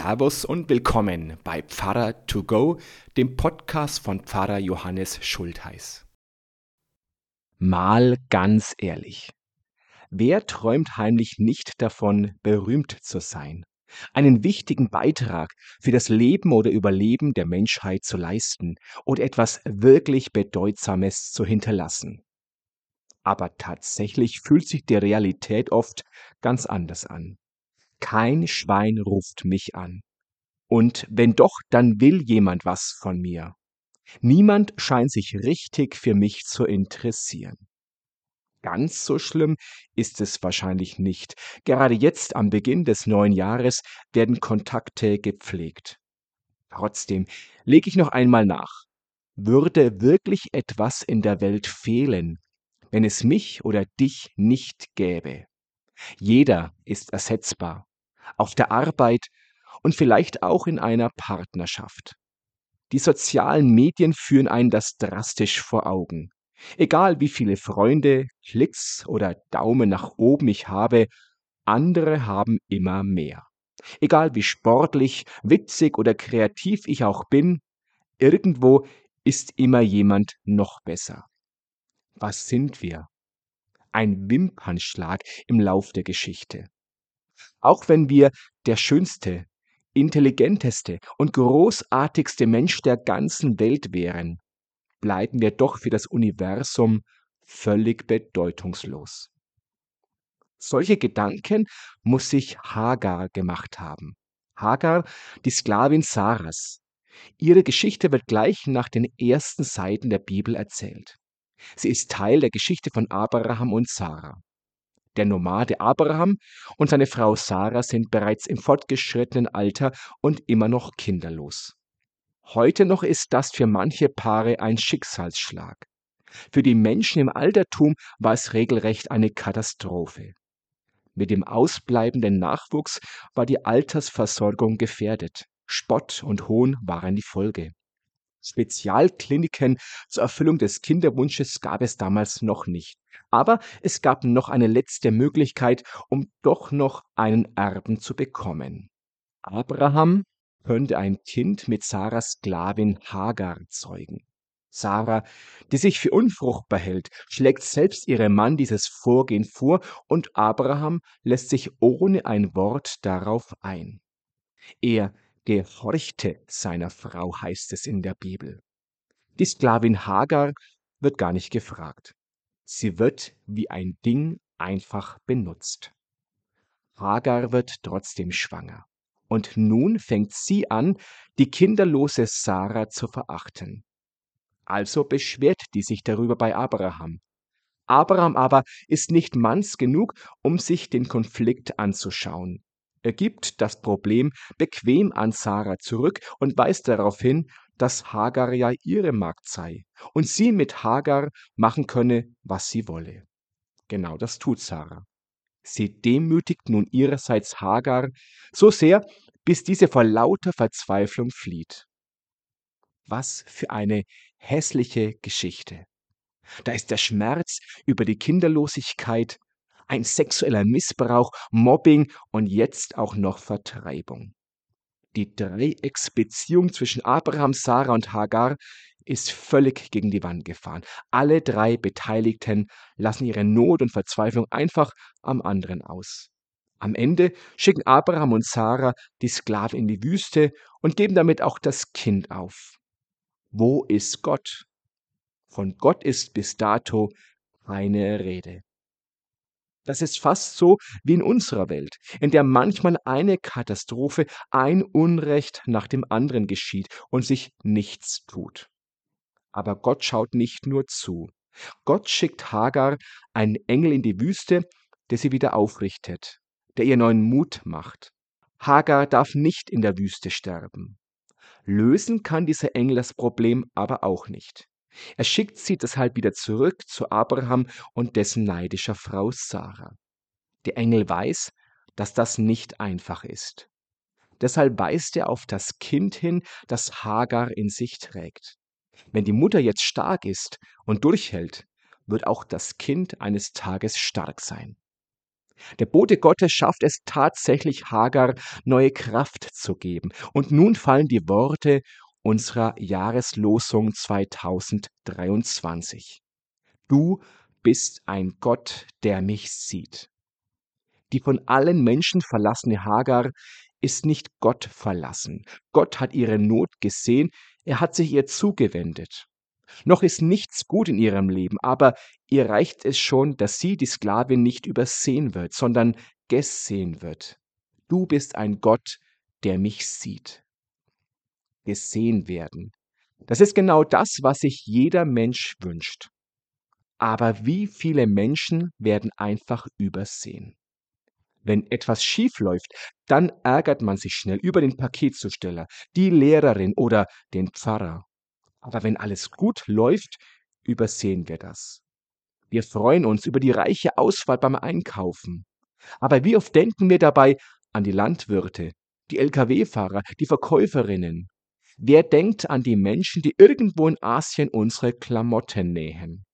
Servus und willkommen bei Pfarrer to go, dem Podcast von Pfarrer Johannes Schultheiß. Mal ganz ehrlich. Wer träumt heimlich nicht davon, berühmt zu sein, einen wichtigen Beitrag für das Leben oder Überleben der Menschheit zu leisten oder etwas wirklich Bedeutsames zu hinterlassen? Aber tatsächlich fühlt sich die Realität oft ganz anders an. Kein Schwein ruft mich an. Und wenn doch, dann will jemand was von mir. Niemand scheint sich richtig für mich zu interessieren. Ganz so schlimm ist es wahrscheinlich nicht. Gerade jetzt am Beginn des neuen Jahres werden Kontakte gepflegt. Trotzdem lege ich noch einmal nach. Würde wirklich etwas in der Welt fehlen, wenn es mich oder dich nicht gäbe? Jeder ist ersetzbar auf der Arbeit und vielleicht auch in einer Partnerschaft. Die sozialen Medien führen einen das drastisch vor Augen. Egal wie viele Freunde, Klicks oder Daumen nach oben ich habe, andere haben immer mehr. Egal wie sportlich, witzig oder kreativ ich auch bin, irgendwo ist immer jemand noch besser. Was sind wir? Ein Wimpernschlag im Lauf der Geschichte. Auch wenn wir der schönste, intelligenteste und großartigste Mensch der ganzen Welt wären, bleiben wir doch für das Universum völlig bedeutungslos. Solche Gedanken muss sich Hagar gemacht haben. Hagar, die Sklavin Saras. Ihre Geschichte wird gleich nach den ersten Seiten der Bibel erzählt. Sie ist Teil der Geschichte von Abraham und Sarah. Der Nomade Abraham und seine Frau Sarah sind bereits im fortgeschrittenen Alter und immer noch kinderlos. Heute noch ist das für manche Paare ein Schicksalsschlag. Für die Menschen im Altertum war es regelrecht eine Katastrophe. Mit dem ausbleibenden Nachwuchs war die Altersversorgung gefährdet. Spott und Hohn waren die Folge. Spezialkliniken zur Erfüllung des Kinderwunsches gab es damals noch nicht. Aber es gab noch eine letzte Möglichkeit, um doch noch einen Erben zu bekommen. Abraham könnte ein Kind mit Sarahs Sklavin Hagar zeugen. Sarah, die sich für unfruchtbar hält, schlägt selbst ihrem Mann dieses Vorgehen vor und Abraham lässt sich ohne ein Wort darauf ein. Er gehorchte seiner Frau, heißt es in der Bibel. Die Sklavin Hagar wird gar nicht gefragt. Sie wird wie ein Ding einfach benutzt. Hagar wird trotzdem schwanger. Und nun fängt sie an, die kinderlose Sarah zu verachten. Also beschwert die sich darüber bei Abraham. Abraham aber ist nicht manns genug, um sich den Konflikt anzuschauen. Er gibt das Problem bequem an Sarah zurück und weist darauf hin, dass Hagar ja ihre Magd sei und sie mit Hagar machen könne, was sie wolle. Genau das tut Sarah. Sie demütigt nun ihrerseits Hagar so sehr, bis diese vor lauter Verzweiflung flieht. Was für eine hässliche Geschichte. Da ist der Schmerz über die Kinderlosigkeit, ein sexueller Missbrauch, Mobbing und jetzt auch noch Vertreibung. Die Dreiecksbeziehung zwischen Abraham, Sarah und Hagar ist völlig gegen die Wand gefahren. Alle drei Beteiligten lassen ihre Not und Verzweiflung einfach am anderen aus. Am Ende schicken Abraham und Sarah die Sklaven in die Wüste und geben damit auch das Kind auf. Wo ist Gott? Von Gott ist bis dato keine Rede. Das ist fast so wie in unserer Welt, in der manchmal eine Katastrophe, ein Unrecht nach dem anderen geschieht und sich nichts tut. Aber Gott schaut nicht nur zu. Gott schickt Hagar einen Engel in die Wüste, der sie wieder aufrichtet, der ihr neuen Mut macht. Hagar darf nicht in der Wüste sterben. Lösen kann dieser Engel das Problem aber auch nicht. Er schickt sie deshalb wieder zurück zu Abraham und dessen neidischer Frau Sarah. Der Engel weiß, dass das nicht einfach ist. Deshalb weist er auf das Kind hin, das Hagar in sich trägt. Wenn die Mutter jetzt stark ist und durchhält, wird auch das Kind eines Tages stark sein. Der Bote Gottes schafft es tatsächlich Hagar, neue Kraft zu geben. Und nun fallen die Worte unserer Jahreslosung 2023. Du bist ein Gott, der mich sieht. Die von allen Menschen verlassene Hagar ist nicht Gott verlassen. Gott hat ihre Not gesehen, er hat sich ihr zugewendet. Noch ist nichts gut in ihrem Leben, aber ihr reicht es schon, dass sie, die Sklavin, nicht übersehen wird, sondern gesehen wird. Du bist ein Gott, der mich sieht. Gesehen werden. Das ist genau das, was sich jeder Mensch wünscht. Aber wie viele Menschen werden einfach übersehen? Wenn etwas schief läuft, dann ärgert man sich schnell über den Paketzusteller, die Lehrerin oder den Pfarrer. Aber wenn alles gut läuft, übersehen wir das. Wir freuen uns über die reiche Auswahl beim Einkaufen. Aber wie oft denken wir dabei an die Landwirte, die Lkw-Fahrer, die Verkäuferinnen? Wer denkt an die Menschen, die irgendwo in Asien unsere Klamotten nähen?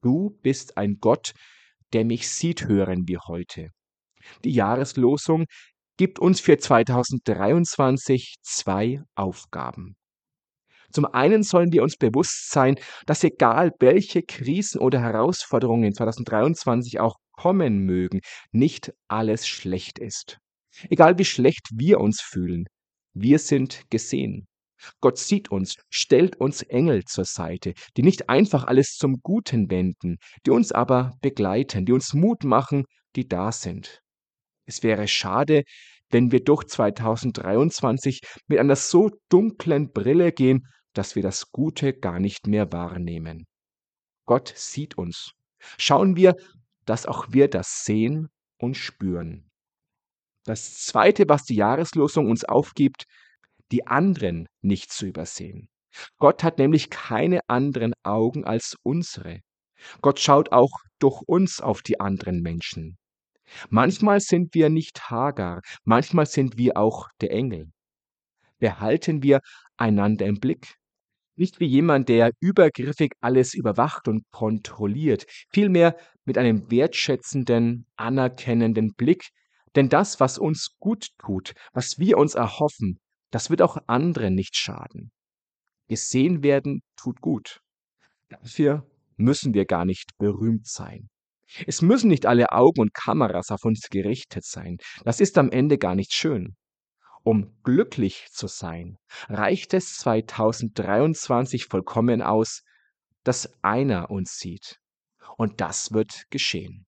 Du bist ein Gott, der mich sieht, hören wir heute. Die Jahreslosung gibt uns für 2023 zwei Aufgaben. Zum einen sollen wir uns bewusst sein, dass egal welche Krisen oder Herausforderungen in 2023 auch kommen mögen, nicht alles schlecht ist. Egal wie schlecht wir uns fühlen, wir sind gesehen. Gott sieht uns, stellt uns Engel zur Seite, die nicht einfach alles zum Guten wenden, die uns aber begleiten, die uns Mut machen, die da sind. Es wäre schade, wenn wir durch 2023 mit einer so dunklen Brille gehen, dass wir das Gute gar nicht mehr wahrnehmen. Gott sieht uns. Schauen wir, dass auch wir das sehen und spüren. Das Zweite, was die Jahreslosung uns aufgibt, die anderen nicht zu übersehen. Gott hat nämlich keine anderen Augen als unsere. Gott schaut auch durch uns auf die anderen Menschen. Manchmal sind wir nicht Hagar, manchmal sind wir auch der Engel. Behalten wir einander im Blick. Nicht wie jemand, der übergriffig alles überwacht und kontrolliert, vielmehr mit einem wertschätzenden, anerkennenden Blick, denn das, was uns gut tut, was wir uns erhoffen, das wird auch anderen nicht schaden. Gesehen werden tut gut. Dafür müssen wir gar nicht berühmt sein. Es müssen nicht alle Augen und Kameras auf uns gerichtet sein. Das ist am Ende gar nicht schön. Um glücklich zu sein, reicht es 2023 vollkommen aus, dass einer uns sieht. Und das wird geschehen.